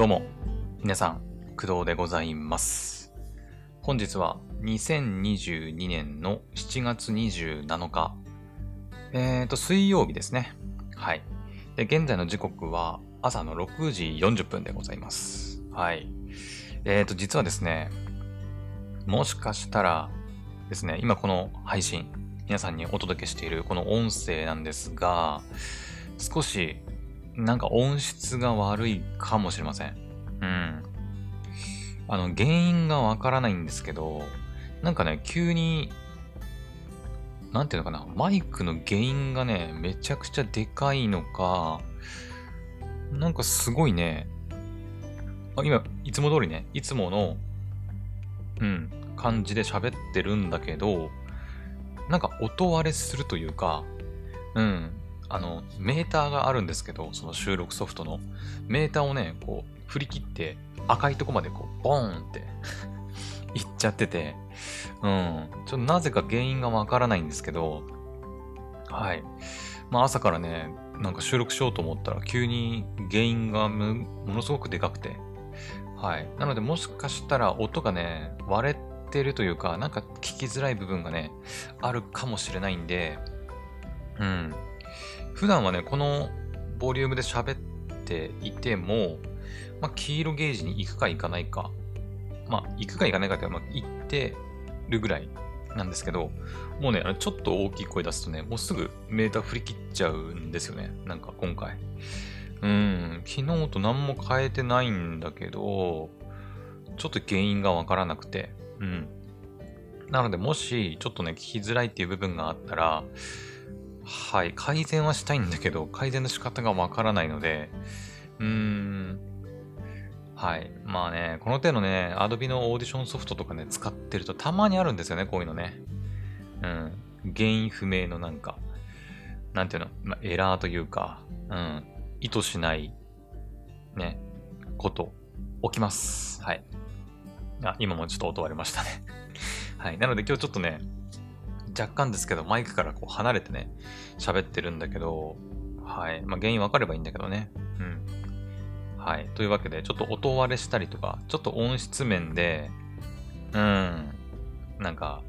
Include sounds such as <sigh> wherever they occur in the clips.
どうも、皆さん、工藤でございます。本日は2022年の7月27日、えーと、水曜日ですね。はい。で、現在の時刻は朝の6時40分でございます。はい。えーと、実はですね、もしかしたらですね、今この配信、皆さんにお届けしているこの音声なんですが、少しなんか音質が悪いかもしれません。うん。あの、原因がわからないんですけど、なんかね、急に、なんていうのかな、マイクの原因がね、めちゃくちゃでかいのか、なんかすごいね、あ今、いつも通りね、いつもの、うん、感じで喋ってるんだけど、なんか音割れするというか、うん、あの、メーターがあるんですけど、その収録ソフトの、メーターをね、こう、振り切って、赤いとこまでこう、ボーンって <laughs> いっちゃってて、うん、ちょっとなぜか原因がわからないんですけど、はい。まあ朝からね、なんか収録しようと思ったら、急に原因がものすごくでかくて、はい。なので、もしかしたら音がね、割れてるというか、なんか聞きづらい部分がね、あるかもしれないんで、うん。普段はね、このボリュームで喋っていても、まあ、黄色ゲージに行くか行かないか、まあ、行くか行かないかって、まあ、行ってるぐらいなんですけど、もうね、ちょっと大きい声出すとね、もうすぐメーター振り切っちゃうんですよね。なんか今回。うん、昨日と何も変えてないんだけど、ちょっと原因がわからなくて、うん。なので、もし、ちょっとね、聞きづらいっていう部分があったら、はい、改善はしたいんだけど、改善の仕方がわからないので、うーん、はい。まあね、この手のね、Adobe のオーディションソフトとかね、使ってるとたまにあるんですよね、こういうのね。うん。原因不明のなんか、なんていうの、まあ、エラーというか、うん。意図しない、ね、こと、起きます。はい。あ、今もちょっと音割れましたね。はい。なので今日ちょっとね、若干ですけど、マイクからこう離れてね、喋ってるんだけど、はい。まあ、原因わかればいいんだけどね。うん。はい。というわけで、ちょっと音割れしたりとか、ちょっと音質面で、うん。なんか、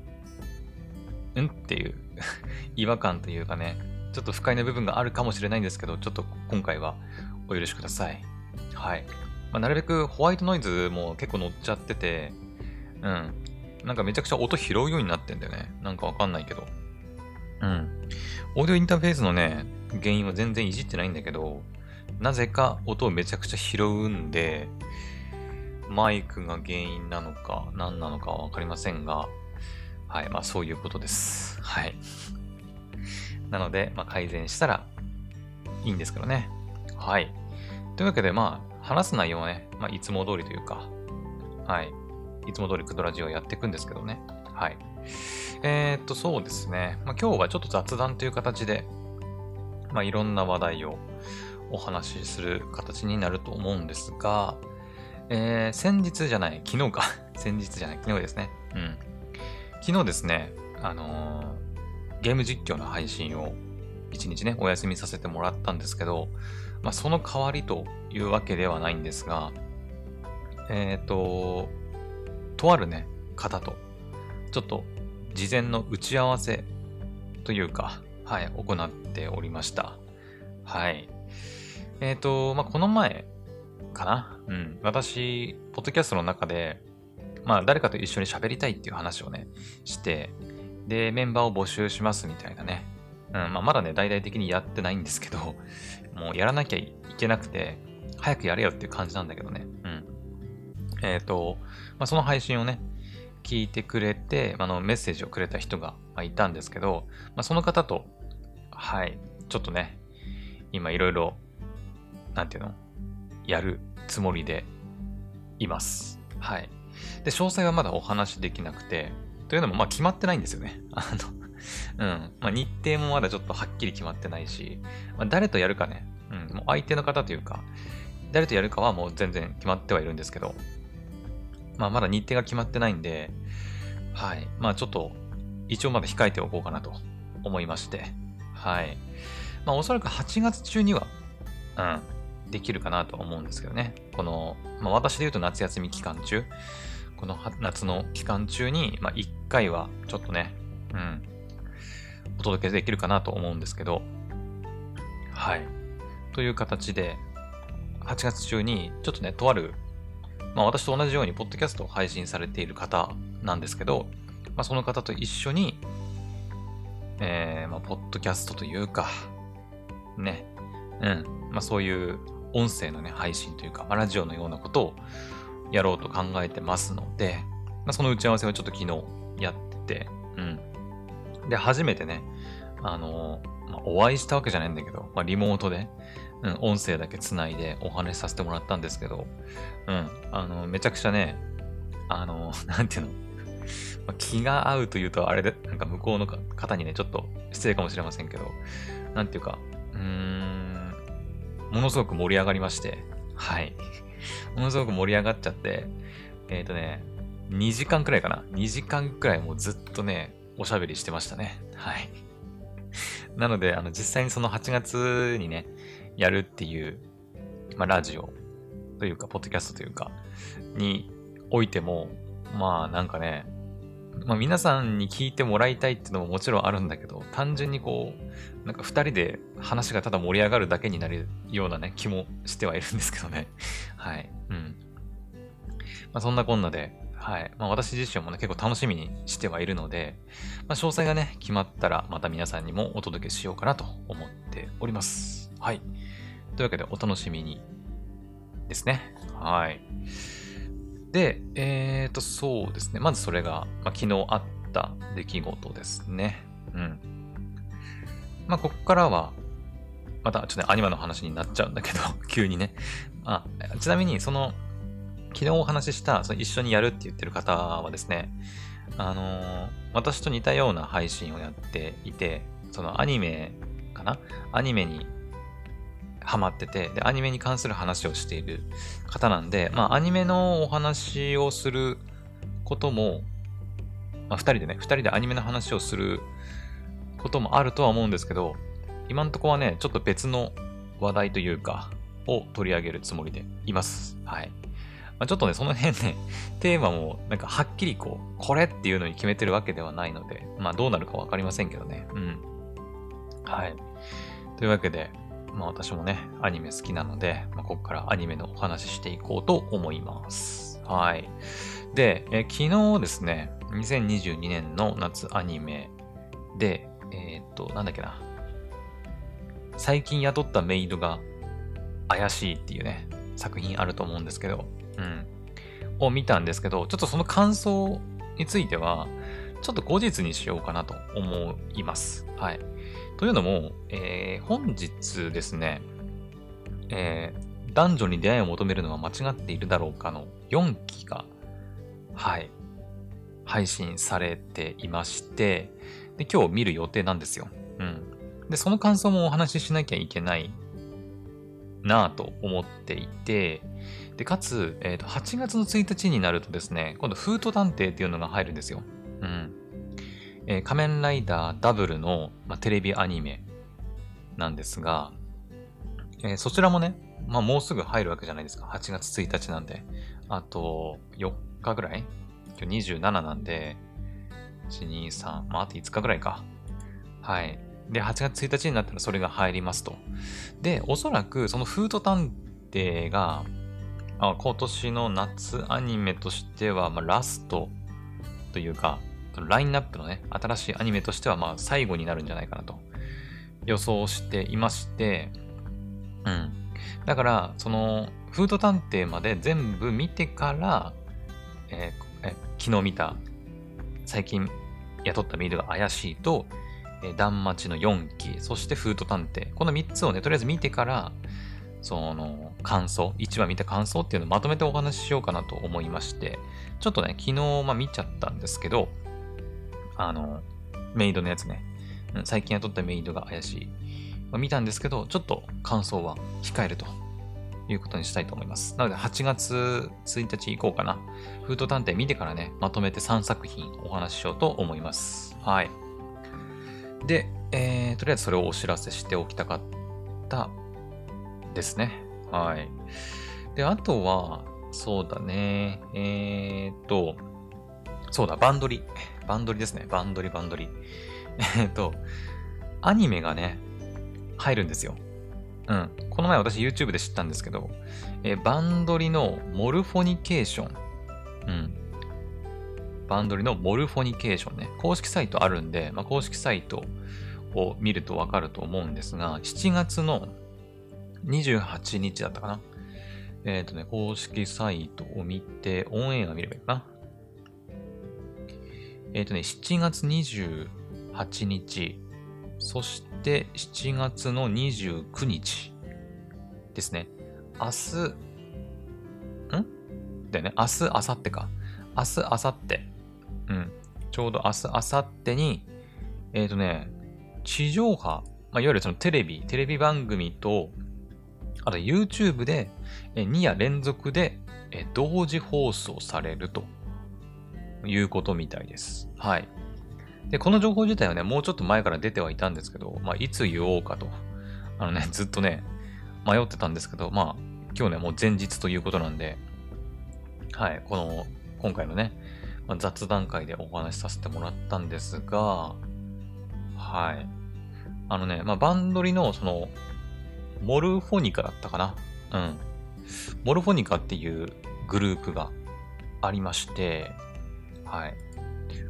うんっていう <laughs> 違和感というかね、ちょっと不快な部分があるかもしれないんですけど、ちょっと今回はお許しください。はい。まあ、なるべくホワイトノイズも結構乗っちゃってて、うん。なんかめちゃくちゃ音拾うようになってんだよね。なんかわかんないけど。うん。オーディオインターフェースのね、原因は全然いじってないんだけど、なぜか音をめちゃくちゃ拾うんで、マイクが原因なのか何なのかはわかりませんが、はい、まあそういうことです。はい。<laughs> なので、まあ改善したらいいんですけどね。はい。というわけで、まあ話す内容はね、まあいつも通りというか、はい。いつも通りクドラジオやっていくんですけどね。はい。えー、っと、そうですね。まあ今日はちょっと雑談という形で、まあいろんな話題をお話しする形になると思うんですが、えー、先日じゃない、昨日か。<laughs> 先日じゃない、昨日ですね。うん。昨日ですね、あのーゲーム実況の配信を一日ね、お休みさせてもらったんですけど、まあ、その代わりというわけではないんですが、えっ、と、とあるね、方と、ちょっと事前の打ち合わせというか、はい、行っておりました。はい。えっ、と、まあ、この前かな？うん。私、ポッドキャストの中で、まあ、誰かと一緒に喋りたいっていう話をね、して、で、メンバーを募集しますみたいなね。うん、まあ、まだね、大々的にやってないんですけど、<laughs> もうやらなきゃいけなくて、早くやれよっていう感じなんだけどね。うん。えっ、と、まあ、その配信をね、聞いてくれて、あの、メッセージをくれた人がいたんですけど、まあ、その方と、はい、ちょっとね、今いろいろ、なんていうのやるつもりでいます。はい。で、詳細はまだお話できなくて、というのも、まあ決まってないんですよね。<laughs> あの、うん。まあ日程もまだちょっとはっきり決まってないし、まあ、誰とやるかね、うん、もう相手の方というか、誰とやるかはもう全然決まってはいるんですけど、まあまだ日程が決まってないんで、はい。まあちょっと、一応まだ控えておこうかなと思いまして、はい。まあおそらく8月中には、うん、できるかなと思うんですけどね。この、まあ、私で言うと夏休み期間中、この夏の期間中に、まあ、1回はちょっとね、うん、お届けできるかなと思うんですけど、はい。という形で、8月中に、ちょっとね、とある、まあ私と同じように、ポッドキャストを配信されている方なんですけど、まあその方と一緒に、えー、まあ、ポッドキャストというか、ね、うん、まあそういう音声のね、配信というか、まあ、ラジオのようなことをやろうと考えてますので、まあ、その打ち合わせをちょっと昨日やってて、うん。で、初めてね、あのまあ、お会いしたわけじゃないんだけど、まあ、リモートで、うん、音声だけつないでお話しさせてもらったんですけど、うん、あの、めちゃくちゃね、あの、<laughs> なんていうの、気が合うというと、あれで、なんか向こうの方にね、ちょっと失礼かもしれませんけど、なんていうか、うーん、ものすごく盛り上がりまして、はい。ものすごく盛り上がっちゃって、えっ、ー、とね、2時間くらいかな。2時間くらいもうずっとね、おしゃべりしてましたね。はい。なので、あの、実際にその8月にね、やるっていう、まあ、ラジオというか、ポッドキャストというか、においても、まあ、なんかね、まあ、皆さんに聞いてもらいたいっていうのももちろんあるんだけど、単純にこう、なんか二人で話がただ盛り上がるだけになるようなね、気もしてはいるんですけどね。<laughs> はい。うん。まあ、そんなこんなで、はい。まあ、私自身もね、結構楽しみにしてはいるので、まあ、詳細がね、決まったら、また皆さんにもお届けしようかなと思っております。はい。というわけで、お楽しみにですね。はい。で、えーと、そうですね。まずそれが、まあ、昨日あった出来事ですね。うん。まあ、ここからは、またちょっとね、アニマの話になっちゃうんだけど、<laughs> 急にね。あ、ちなみに、その、昨日お話しした、その一緒にやるって言ってる方はですね、あのー、私と似たような配信をやっていて、そのアニメかな？アニメにハマってて、で、アニメに関する話をしている方なんで、まあ、アニメのお話をすることも、まあ、二人でね、二人でアニメの話をすることもあるとは思うんですけど、今んとこはね、ちょっと別の話題というか、を取り上げるつもりでいます。はい。まあ、ちょっとね、その辺ね、<laughs> テーマもなんかはっきりこう、これっていうのに決めてるわけではないので、まあどうなるかわかりませんけどね。うん。はい。というわけで、まあ私もね、アニメ好きなので、まあ、ここからアニメのお話ししていこうと思います。はい。で、え昨日ですね、2022年の夏アニメで、えー、っと、なんだっけな。最近雇ったメイドが怪しいっていうね、作品あると思うんですけど、うん、を見たんですけど、ちょっとその感想については、ちょっと後日にしようかなと思います。はい。というのも、えー、本日ですね、えー、男女に出会いを求めるのは間違っているだろうかの4期が、はい、配信されていまして、で、今日見る予定なんですよ。うん。で、その感想もお話ししなきゃいけないなぁと思っていて、で、かつ、えっ、ー、と、8月の1日になるとですね、今度、フート探偵っていうのが入るんですよ。うん。えー、仮面ライダーダブルの、まあ、テレビアニメなんですが、えー、そちらもね、まあ、もうすぐ入るわけじゃないですか。8月1日なんで。あと、4日ぐらい？今日27なんで、1、2、3、まあ、あと5日ぐらいか。はい。で、8月1日になったらそれが入りますと。で、おそらくそのフード探偵が、あ今年の夏アニメとしては、まあ、ラストというか、ラインナップのね、新しいアニメとしては、まあ、最後になるんじゃないかなと予想していまして、うん。だから、その、フード探偵まで全部見てから、えー、え昨日見た、最近雇ったメイドが怪しいと、え断末の4期、そしてフード探偵。この3つをね、とりあえず見てから、その感想、1話見た感想っていうのをまとめてお話ししようかなと思いまして、ちょっとね、昨日、まあ、見ちゃったんですけど、あの、メイドのやつね、最近雇ったメイドが怪しい。ま、見たんですけど、ちょっと感想は控えるということにしたいと思います。なので、8月1日以降かな。フード探偵見てからね、まとめて3作品お話ししようと思います。はい。で、えー、とりあえずそれをお知らせしておきたかったですね。はい。で、あとは、そうだね。えー、っと、そうだ、バンドリ。バンドリですね。バンドリ、バンドリ。<laughs> え、っと、アニメがね、入るんですよ。うん。この前私 YouTube で知ったんですけど、えー、バンドリのモルフォニケーション。うん。バンドリのモルフォニケーションね。公式サイトあるんで、まあ、公式サイトを見るとわかると思うんですが、7月の28日だったかな。えっ、ー、とね、公式サイトを見て、オンエア見ればいいかな。えっ、ー、とね、7月28日、そして7月の29日ですね。明日、ん？だよね。明日、明後日か。明日、明後日。うん。ちょうど明日、明後日に、えっ、ー、とね、地上波、まあ、いわゆるそのテレビ、テレビ番組と、あと YouTube で2夜連続で同時放送されるということみたいです。はい。で、この情報自体はね、もうちょっと前から出てはいたんですけど、まあ、いつ言おうかと、あのね、<laughs> ずっとね、迷ってたんですけど、まあ、今日ね、もう前日ということなんで、はい、この、今回のね、まあ、雑談会でお話しさせてもらったんですが、はい。あのね、まあ、バンドリの、その、モルフォニカだったかな。うん。モルフォニカっていうグループがありまして、はい。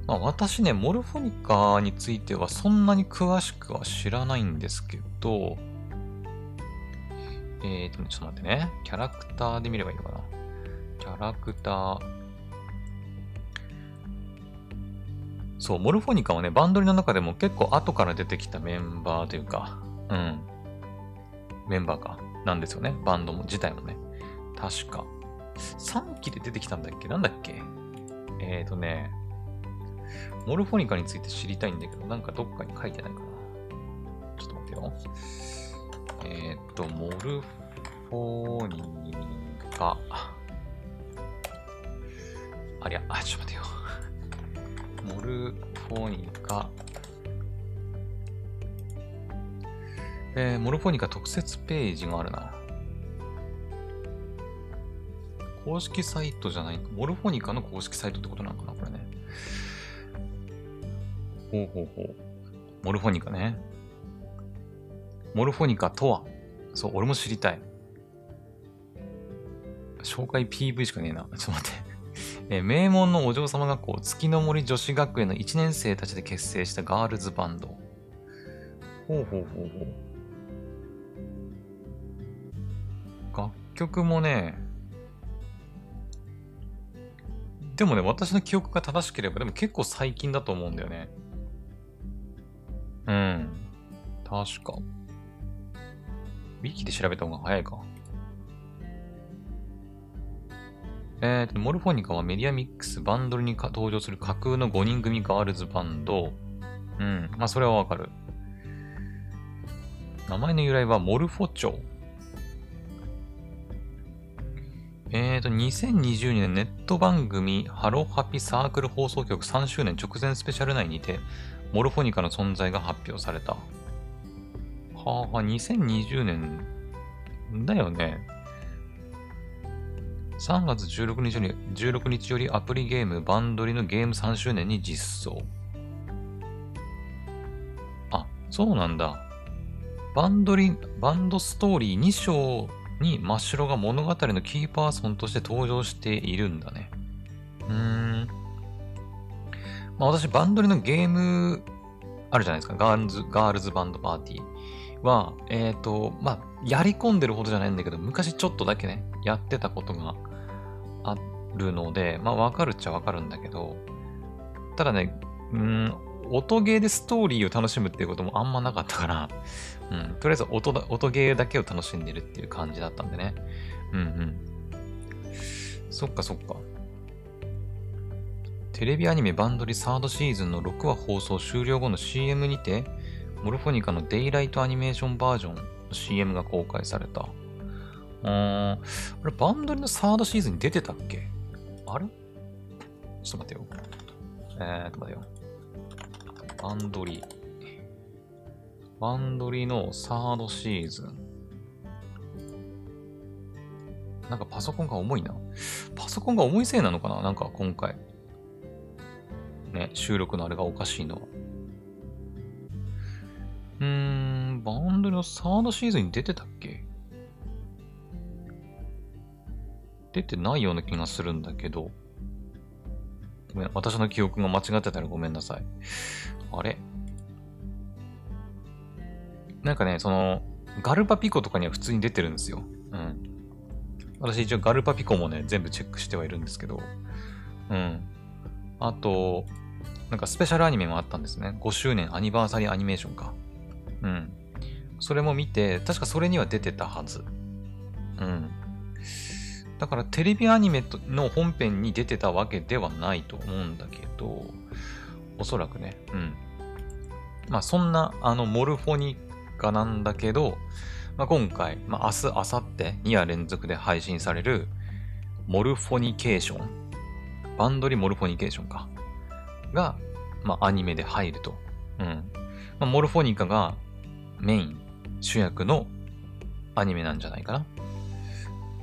まあ私ね、モルフォニカについてはそんなに詳しくは知らないんですけど、えーと、ちょっと待ってね。キャラクターで見ればいいのかな？キャラクター。そう、モルフォニカはね、バンドリの中でも結構後から出てきたメンバーというか、うん。メンバーか。なんですよね。バンドも、自体もね。確か。3期で出てきたんだっけ？なんだっけ？えっ、ー、とね、モルフォニカについて知りたいんだけど、なんかどっかに書いてないかな。ちょっと待ってよ。えっ、ー、と、モルフォニカ。ありゃ、あ、ちょっと待ってよ。モルフォニカ。えー、モルフォニカ特設ページがあるな。公式サイトじゃない、モルフォニカの公式サイトってことなのかなこれね。ほうほうほう。モルフォニカね。モルフォニカとは？そう、俺も知りたい。紹介 PV しかねえな。ちょっと待って。え名門のお嬢様学校、月の森女子学園の1年生たちで結成したガールズバンド。ほうほうほうほう。楽曲もね、でもね、私の記憶が正しければ、でも結構最近だと思うんだよね。うん。確か。ウィキで調べた方が早いか。えーと、モルフォニカはメディアミックス、バンドルに登場する架空の5人組ガールズバンド。うん。まあ、それはわかる。名前の由来はモルフォチョウ。えーと、2020年ネット番組ハロハピサークル放送局3周年直前スペシャル内にて、モルフォニカの存在が発表された。はあ、2020年だよね。3月16日より ,16 日よりアプリゲームバンドリのゲーム3周年に実装。あ、そうなんだ。バンドリ、バンドストーリー2章に真っ白が物語のキーパーソンとして登場しているんだね。うーん。まあ私、バンドリのゲーム、あるじゃないですか。ガールズ、ガールズバンドパーティーは、えっ、ー、と、まあ、やり込んでるほどじゃないんだけど、昔ちょっとだけね、やってたことがあるので、まあ、わかるっちゃわかるんだけど、ただね、うん、音ゲーでストーリーを楽しむっていうこともあんまなかったから、うん、とりあえず音だ音ゲーだけを楽しんでるっていう感じだったんでね。うんうん。そっかそっか。テレビアニメバンドリサードシーズンの6話放送終了後の CM にて、モルフォニカのデイライトアニメーションバージョンの CM が公開された。うーん。あれ、バンドリのサードシーズンに出てたっけ？あれ？ちょっと待ってよ。えーっと待ってよ。バンドリ。バンドリのサードシーズン。なんかパソコンが重いな。パソコンが重いせいなのかな？なんか今回。ね、収録のあれがおかしいのは。うーん、バンドルのサードシーズンに出てたっけ？出てないような気がするんだけど。ごめん、私の記憶が間違ってたらごめんなさい。あれ？なんかね、その、ガルパピコとかには普通に出てるんですよ。うん。私一応ガルパピコもね、全部チェックしてはいるんですけど。うん。あと、なんかスペシャルアニメもあったんですね。5周年アニバーサリーアニメーションか。うん。それも見て、確かそれには出てたはず。うん。だからテレビアニメの本編に出てたわけではないと思うんだけど、おそらくね。うん。まあそんなあのモルフォニカなんだけど、まあ、今回、まあ、明日、明後日2夜連続で配信されるモルフォニケーション？バンドリモルフォニケーションか。が、まあ、アニメで入ると。うん。まあ、モルフォニカがメイン、主役のアニメなんじゃないかな。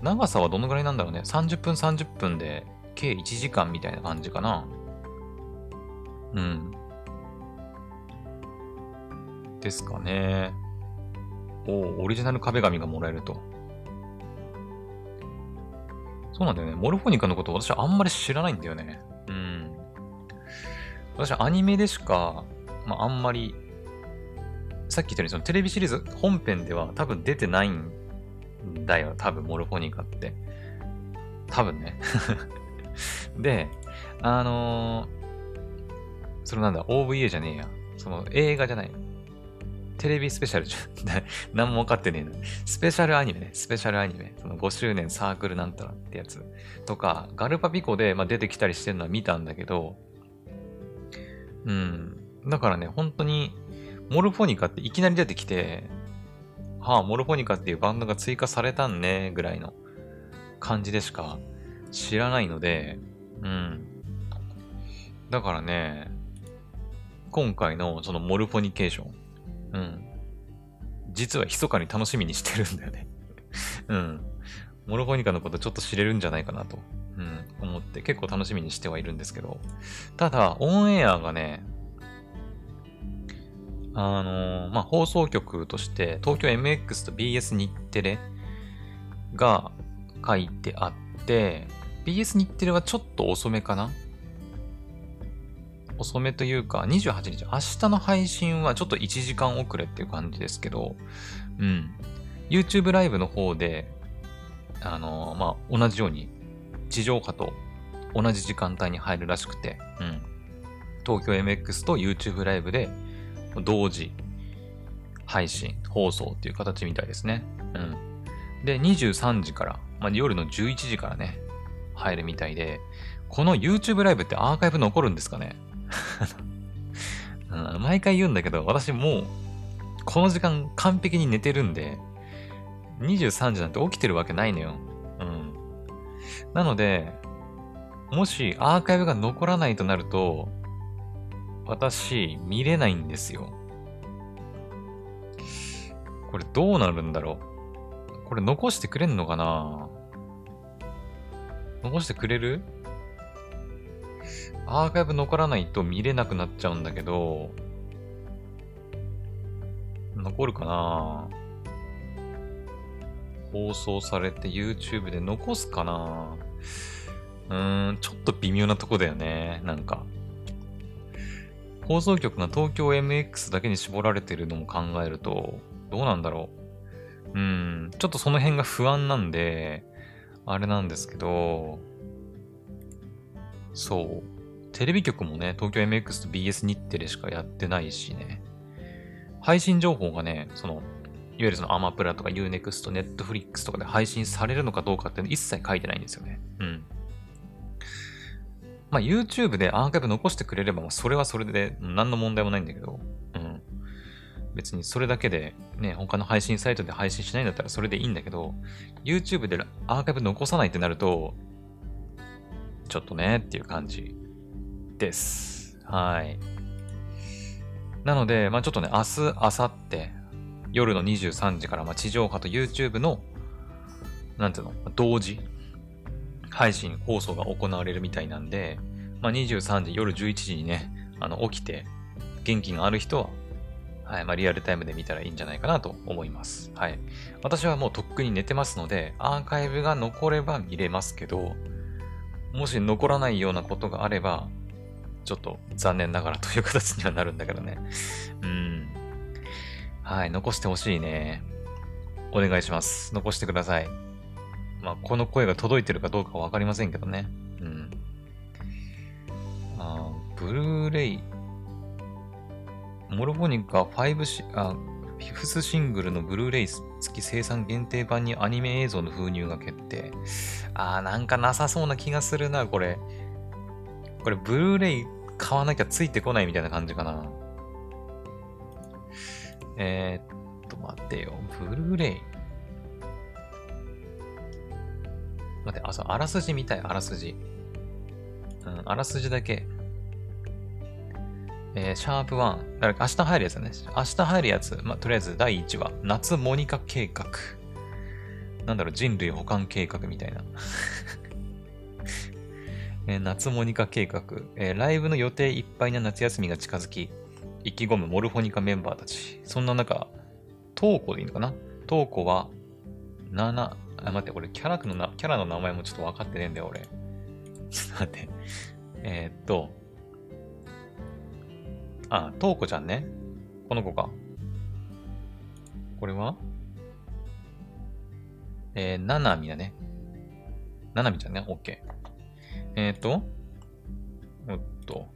長さはどのぐらいなんだろうね。30分30分で計1時間みたいな感じかな。うん。ですかね。おオリジナル壁紙がもらえると。そうなんだよね。モルフォニカのこと私はあんまり知らないんだよね。うん。私はアニメでしか、まあ、あんまり、さっき言ったようにそのテレビシリーズ本編では多分出てないんだよ。多分、モルフォニカって。多分ね。<laughs> で、あのー、それなんだ、OVA じゃねえや。その映画じゃない。テレビスペシャルじゃん。何も分かってねえの。スペシャルアニメね。スペシャルアニメ。その5周年サークルなんたらってやつ。とか、ガルパピコで、まあ、出てきたりしてるのは見たんだけど、うん。だからね、本当に、モルフォニカっていきなり出てきて、はあ、モルフォニカっていうバンドが追加されたんね、ぐらいの感じでしか知らないので、うん。だからね、今回のそのモルフォニケーション、うん。実は密かに楽しみにしてるんだよね <laughs> うん。モロフォニカのことちょっと知れるんじゃないかなと、うん、思って結構楽しみにしてはいるんですけど、ただ、オンエアがね、あのー、まあ、放送局として、東京 MX と BS 日テレが書いてあって、BS 日テレはちょっと遅めかな？遅めというか、28日、明日の配信はちょっと1時間遅れっていう感じですけど、うん。YouTube ライブの方で、あのー、まあ、同じように、地上波と同じ時間帯に入るらしくて、うん。東京 MX と YouTube ライブで同時配信、放送っていう形みたいですね。うん。で、23時から、まあ、夜の11時からね、入るみたいで、この YouTube ライブってアーカイブ残るんですかね？<laughs> うん、毎回言うんだけど、私もう、この時間完璧に寝てるんで、23時なんて起きてるわけないのよ。うん。なので、もしアーカイブが残らないとなると、私、見れないんですよ。これどうなるんだろう？これ残してくれんのかな？残してくれる？アーカイブ残らないと見れなくなっちゃうんだけど、残るかな？放送されて YouTube で残すかな？うーん、ちょっと微妙なとこだよね。なんか。放送局が東京 MX だけに絞られてるのも考えると、どうなんだろう。うん、ちょっとその辺が不安なんで、あれなんですけど、そう。テレビ局もね、東京 MX と BS 日テレしかやってないしね。配信情報がね、その、いわゆるそのアマプラとか Unext、Netflix とかで配信されるのかどうかって一切書いてないんですよね。うん。まあ YouTube でアーカイブ残してくれれば、それはそれで何の問題もないんだけど、うん。別にそれだけでね、他の配信サイトで配信しないんだったらそれでいいんだけど、YouTube でアーカイブ残さないってなると、ちょっとねっていう感じです。はい。なので、まあちょっとね、明日、明後日、夜の23時から、まあ、地上波と YouTube のなんていうの、同時配信放送が行われるみたいなんで、まあ、23時、夜11時にね、あの、起きて、元気がある人は、はい、まあ、リアルタイムで見たらいいんじゃないかなと思います。はい。私はもうとっくに寝てますので、アーカイブが残れば見れますけど、もし残らないようなことがあれば、ちょっと残念ながらという形にはなるんだけどね。うん。はい、残してほしいね。お願いします。残してください。まあ、この声が届いてるかどうかはわかりませんけどね。うん。あブルーレイ。モルフォニカ5シ、あ、フィフスシングルのブルーレイ付き生産限定版にアニメ映像の封入が決定。あー、なんかなさそうな気がするな、これ。これ、ブルーレイ買わなきゃついてこないみたいな感じかな。えー、っと、待ってよ。ブルーレイ。待って、あ、そう、あらすじ見たい、あらすじ。うん、あらすじだけ。えー、シャープ1。だから明日入るやつね。明日入るやつ。まあ、とりあえず第1話。夏モニカ計画。なんだろう、人類保管計画みたいな。<laughs> えー、夏モニカ計画、えー、ライブの予定いっぱいな夏休みが近づき、意気込むモルフォニカメンバーたち。そんな中、トーコでいいのかな？トーコは、7、あ、待って、俺キャラクのな、キャラの名前もちょっと分かってねえんだよ、俺。<laughs> ちょっと待って。えー、っと、あ、トーコちゃんね。この子か。これは？えー、ナナミだね。ナナミちゃんね？オッケー。えっ、と、おっと、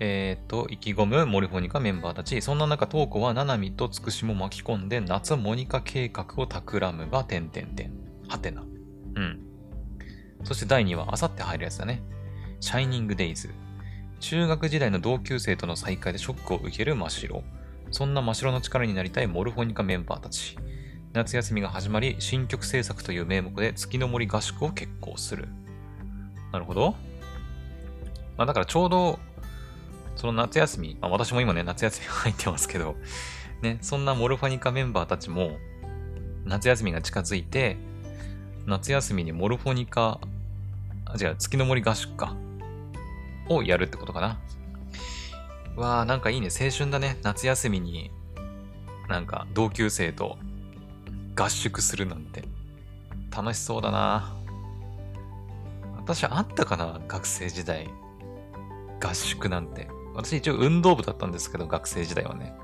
えっ、と、意気込むモリフォニカメンバーたち。そんな中、トーコはナナミとつくしも巻き込んで、夏モニカ計画を企むが、点々点。はてんな。うん。そして第2話、あさって入るやつだね。シャイニングデイズ。中学時代の同級生との再会でショックを受ける真白。そんな真白の力になりたいモルフォニカメンバーたち。夏休みが始まり、新曲制作という名目で月の森合宿を決行する。なるほど。まあだからちょうど、その夏休み、まあ私も今ね、夏休み入ってますけど、ね、そんなモルファニカメンバーたちも、夏休みが近づいて、夏休みにモルフォニカ、あ、違う、月の森合宿か。をやるってことかな。わあ、なんかいいね。青春だね。夏休みに、なんか同級生と合宿するなんて。楽しそうだな。私あったかな学生時代。合宿なんて。私一応運動部だったんですけど、学生時代はね。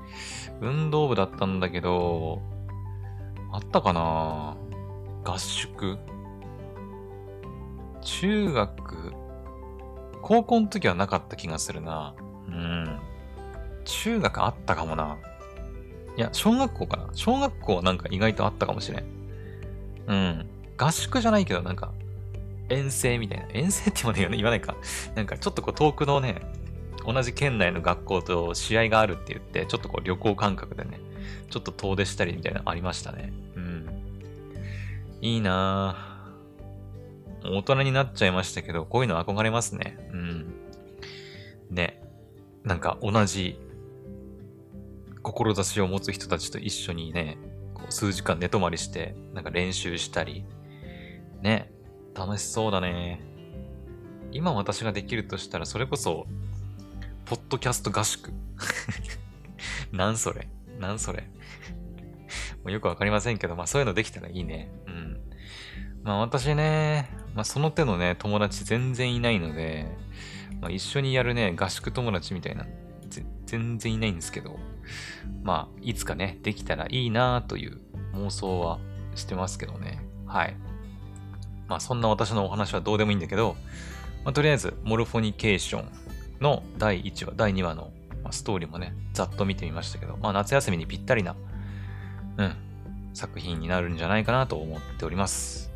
運動部だったんだけど、あったかな合宿？中学、高校の時はなかった気がするな。うん。中学あったかもな。いや、小学校かな。小学校はなんか意外とあったかもしれん。うん。合宿じゃないけど、なんか、遠征みたいな。遠征って言わないか。なんかちょっとこう遠くのね、同じ県内の学校と試合があるって言って、ちょっとこう旅行感覚でね、ちょっと遠出したりみたいなのありましたね。いいなぁ。大人になっちゃいましたけど、こういうの憧れますね。うん。ね。なんか同じ志を持つ人たちと一緒にね、こう数時間寝泊まりして、なんか練習したり、ね。楽しそうだね。今私ができるとしたら、それこそ、ポッドキャスト合宿。<laughs> なんそれなんそれもうよくわかりませんけど、まあそういうのできたらいいね。まあ私ね、まあその手のね、友達全然いないので、まあ一緒にやるね、合宿友達みたいな、全然いないんですけど、まあいつかね、できたらいいなという妄想はしてますけどね。はい。まあそんな私のお話はどうでもいいんだけど、まあ、とりあえず、モルフォニケーションの第1話、第2話のストーリーもね、ざっと見てみましたけど、まあ夏休みにぴったりな、うん、作品になるんじゃないかなと思っております。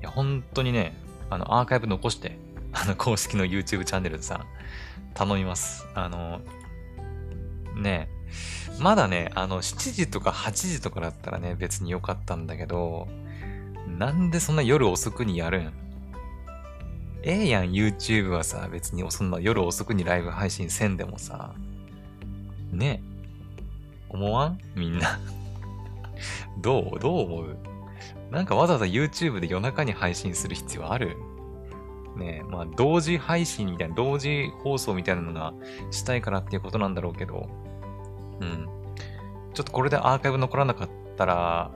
いや、本当にね、あの、アーカイブ残して、あの、公式の YouTube チャンネルでさ、頼みます。あの、ねまだね、あの、7時とか8時とかだったらね、別に良かったんだけど、なんでそんな夜遅くにやるん？ええやん、YouTube はさ、別にそんな夜遅くにライブ配信せんでもさ。ね思わん？みんな。<laughs> どう？どう思う？なんかわざわざ YouTube で夜中に配信する必要ある？ねまあ、同時配信みたいな、同時放送みたいなのがしたいからっていうことなんだろうけど、うん。ちょっとこれでアーカイブ残らなかったら、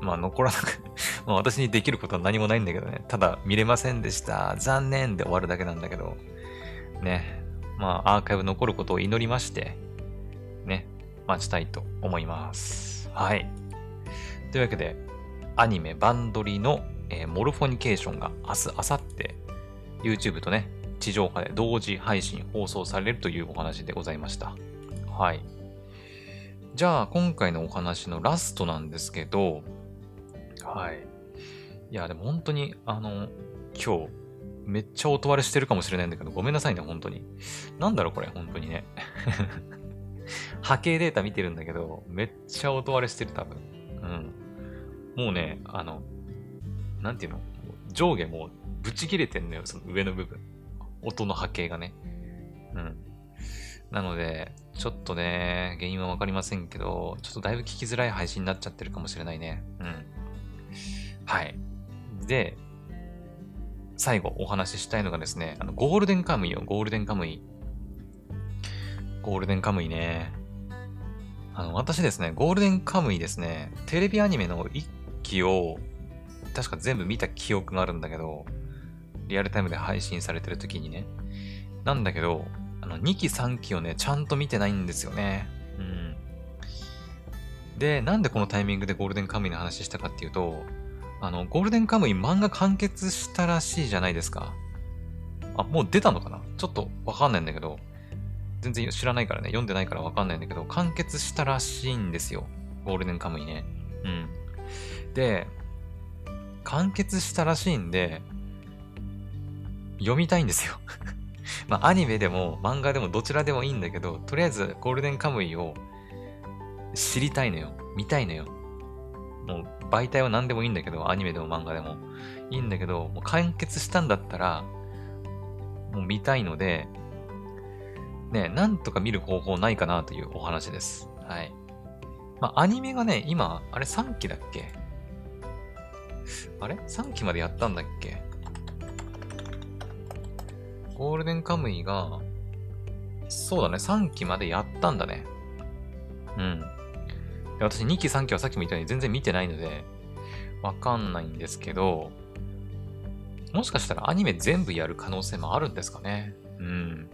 まあ残らなく <laughs> まあ私にできることは何もないんだけどね。ただ見れませんでした。残念で終わるだけなんだけど、ね。まあアーカイブ残ることを祈りまして、ね。待ちたいと思います。はい。というわけで、アニメバンドリのえー、モルフォニケーションが明日、明後日、YouTube とね、地上波で同時配信、放送されるというお話でございました。はい。じゃあ、今回のお話のラストなんですけど、はい。いや、でも本当に、あの、今日、めっちゃ音割れしてるかもしれないんだけど、ごめんなさいね、本当に。なんだろ、これ、本当にね。<laughs> 波形データ見てるんだけど、めっちゃ音割れしてる、多分。うん。もうね、あの、なんていうの？上下もうぶち切れてんのよ、その上の部分。音の波形がね。うん。なので、ちょっとね、原因はわかりませんけど、ちょっとだいぶ聞きづらい配信になっちゃってるかもしれないね。うん。はい。で、最後お話ししたいのがですね、あの、ゴールデンカムイよ、ゴールデンカムイ。ゴールデンカムイね。あの、私ですね、ゴールデンカムイですね、テレビアニメの一期を確か全部見た記憶があるんだけど、リアルタイムで配信されてる時にね。なんだけど、あの、2期3期をね、ちゃんと見てないんですよね。うん。で、なんでこのタイミングでゴールデンカムイの話したかっていうと、あの、ゴールデンカムイ漫画完結したらしいじゃないですか。あ、もう出たのかな？ちょっとわかんないんだけど、全然知らないからね、読んでないからわかんないんだけど、完結したらしいんですよ。ゴールデンカムイね。うん。で、完結したらしいんで、読みたいんですよ <laughs> まあ、アニメでも漫画でもどちらでもいいんだけど、とりあえずゴールデンカムイを知りたいのよ。見たいのよ。もう媒体は何でもいいんだけど、アニメでも漫画でもいいんだけど、もう完結したんだったら、もう見たいので、ね、なんとか見る方法ないかなというお話です。はい。まあ、アニメがね、今、あれ3期だっけ？あれ ?3 期までやったんだっけ？ゴールデンカムイが、そうだね、3期までやったんだね。うん。私2期3期はさっきも言ったように全然見てないので、わかんないんですけど、もしかしたらアニメ全部やる可能性もあるんですかね？うん。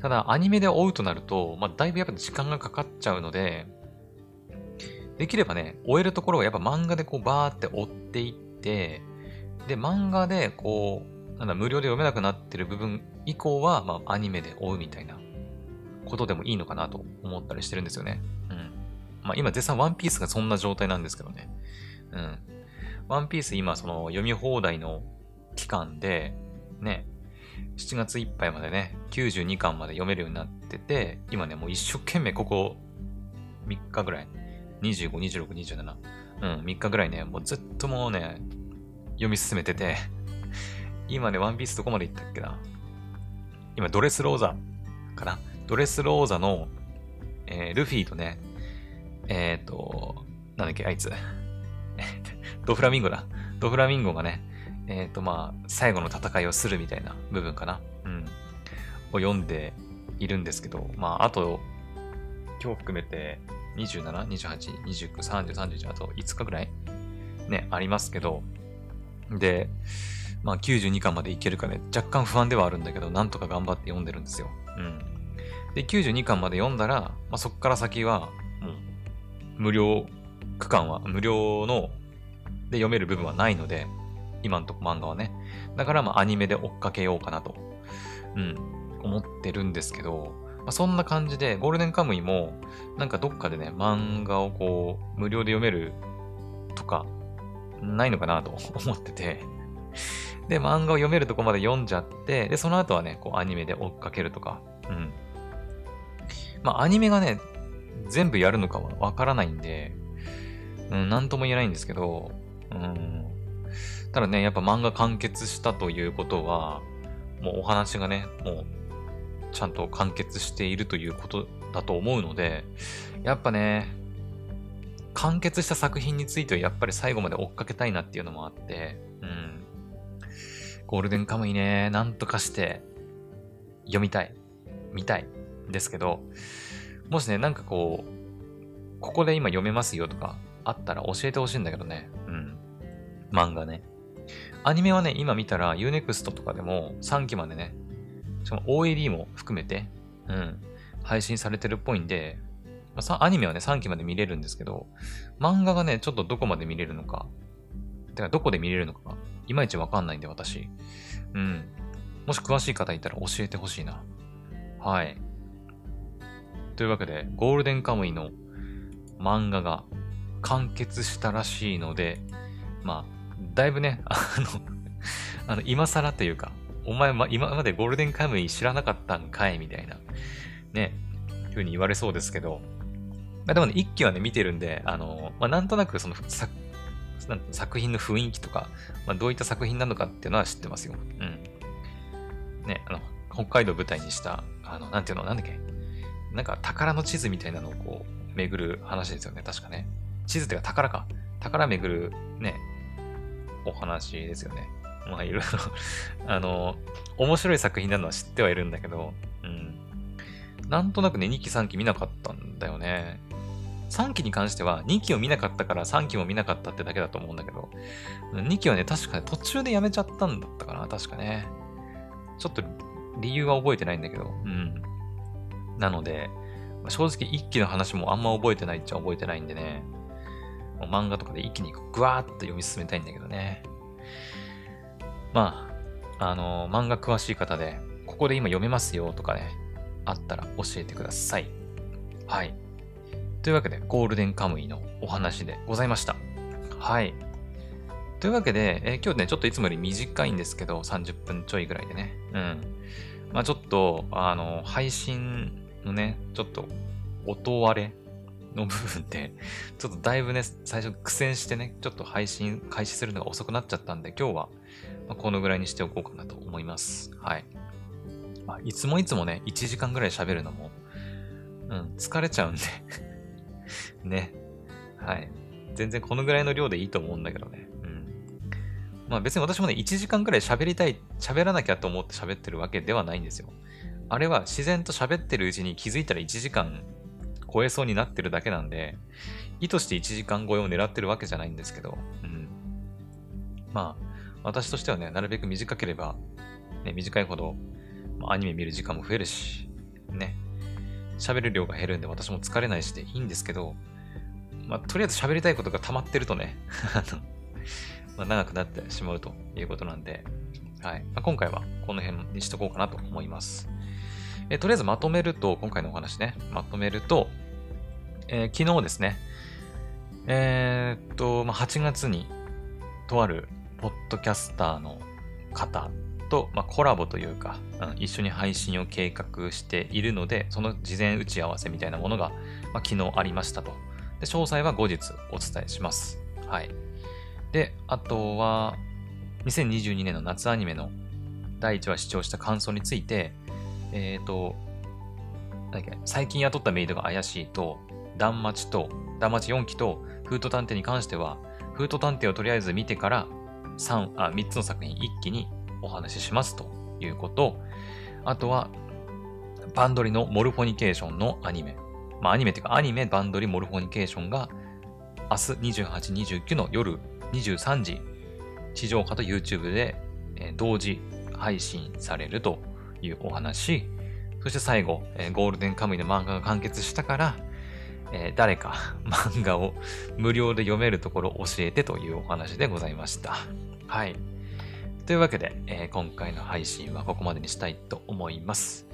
ただ、アニメで追うとなると、まあ、だいぶやっぱ時間がかかっちゃうので、できればね、終えるところはやっぱ漫画でこうバーって追っていって、で、漫画でこう、なんだ、無料で読めなくなってる部分以降は、まあ、アニメで追うみたいなことでもいいのかなと思ったりしてるんですよね。うん。まあ、今、絶賛ワンピースがそんな状態なんですけどね。うん。ワンピース今、その、読み放題の期間で、ね、7月いっぱいまでね、92巻まで読めるようになってて、今ね、もう一生懸命ここ3日ぐらい、25、26、27。うん、3日ぐらいね、もうずっともうね、読み進めてて <laughs> 今ね、ワンピースどこまで行ったっけな今、ドレスローザかなドレスローザの、えー、ルフィとね、えっ、ー、と、なんだっけ、あいつ。<laughs> ドフラミンゴだ。ドフラミンゴがね、えっ、ー、と、まあ、最後の戦いをするみたいな部分かな。うん。を読んでいるんですけど、まあ、あと、今日含めて、27、28、29、30、31、あと5日ぐらいね、ありますけど、で、まあ92巻までいけるかね、若干不安ではあるんだけど、なんとか頑張って読んでるんですよ。うん。で、92巻まで読んだら、まあ、そっから先は、もう、無料区間は、無料の、で読める部分はないので、今んとこ漫画はね。だからまあアニメで追っかけようかなと、うん、思ってるんですけど、まあ、そんな感じで、ゴールデンカムイも、なんかどっかでね、漫画をこう、無料で読めるとか、ないのかなと <laughs> 思ってて、で、漫画を読めるとこまで読んじゃって、で、その後はね、こう、アニメで追っかけるとか、うん。まあ、アニメがね、全部やるのかはわからないんで、うん、なんとも言えないんですけど、うん。ただね、やっぱ漫画完結したということは、もうお話がね、もうちゃんと完結しているということだと思うので、やっぱね、完結した作品についてはやっぱり最後まで追っかけたいなっていうのもあって、うん。ゴールデンカムイね、なんとかして読みたい。見たい。ですけど、もしね、なんかこう、ここで今読めますよとかあったら教えてほしいんだけどね。うん。漫画ね。アニメはね、今見たら Unext とかでも3期までね、しかも OAD も含めて、うん、配信されてるっぽいんで、まあ、アニメはね、3期まで見れるんですけど、漫画がね、ちょっとどこまで見れるのか、てかどこで見れるのかが、いまいちわかんないんで、私。うん。もし詳しい方いたら教えてほしいな。はい。というわけで、ゴールデンカムイの漫画が完結したらしいので、まあ、だいぶね、<laughs> あのあの、今更というか、お前、ま、今までゴールデンカムイ知らなかったんかいみたいな、ね、ふうに言われそうですけど、まあ、でもね、一期はね、見てるんで、あの、まあ、なんとなくその作作品の雰囲気とか、まあ、どういった作品なのかっていうのは知ってますよ。うん。ね、あの、北海道舞台にした、あの、なんていうの、なんだっけ、なんか宝の地図みたいなのをこう、巡る話ですよね、確かね。地図っていうか宝か。宝巡るね、お話ですよね。まあいろいろ <laughs> あの、面白い作品なのは知ってはいるんだけど、うん。なんとなくね、2期3期見なかったんだよね。3期に関しては2期を見なかったから3期も見なかったってだけだと思うんだけど、2期はね、確かね、途中でやめちゃったんだったかな、確かね。ちょっと理由は覚えてないんだけど、うん。なので、正直一期の話もあんま覚えてないっちゃ覚えてないんでね、もう漫画とかで一気にぐわーっと読み進めたいんだけどね。まあ、あの、漫画詳しい方で、ここで今読めますよとかね、あったら教えてください。はい。というわけで、ゴールデンカムイのお話でございました。はい。というわけで、えー、今日ね、ちょっといつもより短いんですけど、30分ちょいぐらいでね。うん。まあちょっと、あの、配信のね、ちょっと音割れの部分で、ちょっとだいぶね、最初苦戦してね、ちょっと配信開始するのが遅くなっちゃったんで、今日は、まこのぐらいにしておこうかなと思います。はい。まあ、いつもいつもね、1時間ぐらい喋るのも、うん、疲れちゃうんで <laughs> ね。はい。全然このぐらいの量でいいと思うんだけどね。うん。まあ別に私もね、1時間ぐらい喋りたい、喋らなきゃと思って喋ってるわけではないんですよ。あれは自然と喋ってるうちに気づいたら1時間超えそうになってるだけなんで、意図して1時間超えを狙ってるわけじゃないんですけど、うん。まあ、私としてはね、なるべく短ければ、ね、短いほど、ま、アニメ見る時間も増えるし、ね、喋る量が減るんで私も疲れないしでいいんですけど、まあ、とりあえず喋りたいことが溜まってるとね、<laughs> あの、まあ、長くなってしまうということなんで、はい。まあ、今回はこの辺にしとこうかなと思います。えとりあえずまとめると、今回のお話ね、まとめると、えー、昨日ですね、えー、っと、まあ、8月に、とあるポッドキャスターの方と、まあ、コラボというか、うん、一緒に配信を計画しているので、その事前打ち合わせみたいなものが、まあ、昨日ありましたと。で、詳細は後日お伝えします。はい。で、あとは、2022年の夏アニメの第1話視聴した感想について、えっ、ー、と、最近雇ったメイドが怪しいと、断末と、断末4期と、フート探偵に関しては、フート探偵をとりあえず見てから、3、あ、3つの作品一気にお話ししますということ。あとは、バンドリのモルフォニケーションのアニメ。まあ、アニメっていうか、アニメバンドリモルフォニケーションが、明日28、29の夜23時、地上波と YouTube で、え同時配信されるというお話。そして最後、え、ゴールデンカムイの漫画が完結したから、えー、誰か <laughs> 漫画を無料で読めるところを教えてというお話でございました。はい。というわけで、えー、今回の配信はここまでにしたいと思います。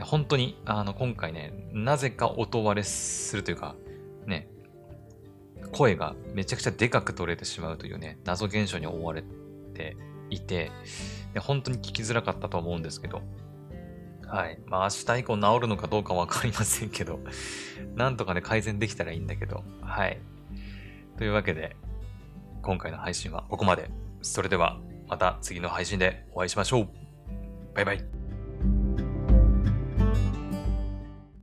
本当に、あの、今回ね、なぜか音割れするというか、ね、声がめちゃくちゃでかく取れてしまうというね、謎現象に覆われていて、本当に聞きづらかったと思うんですけど、はい。まあ明日以降治るのかどうかわかりませんけど、なんとかね改善できたらいいんだけど、はい。というわけで、今回の配信はここまで。それではまた次の配信でお会いしましょう。バイバイ。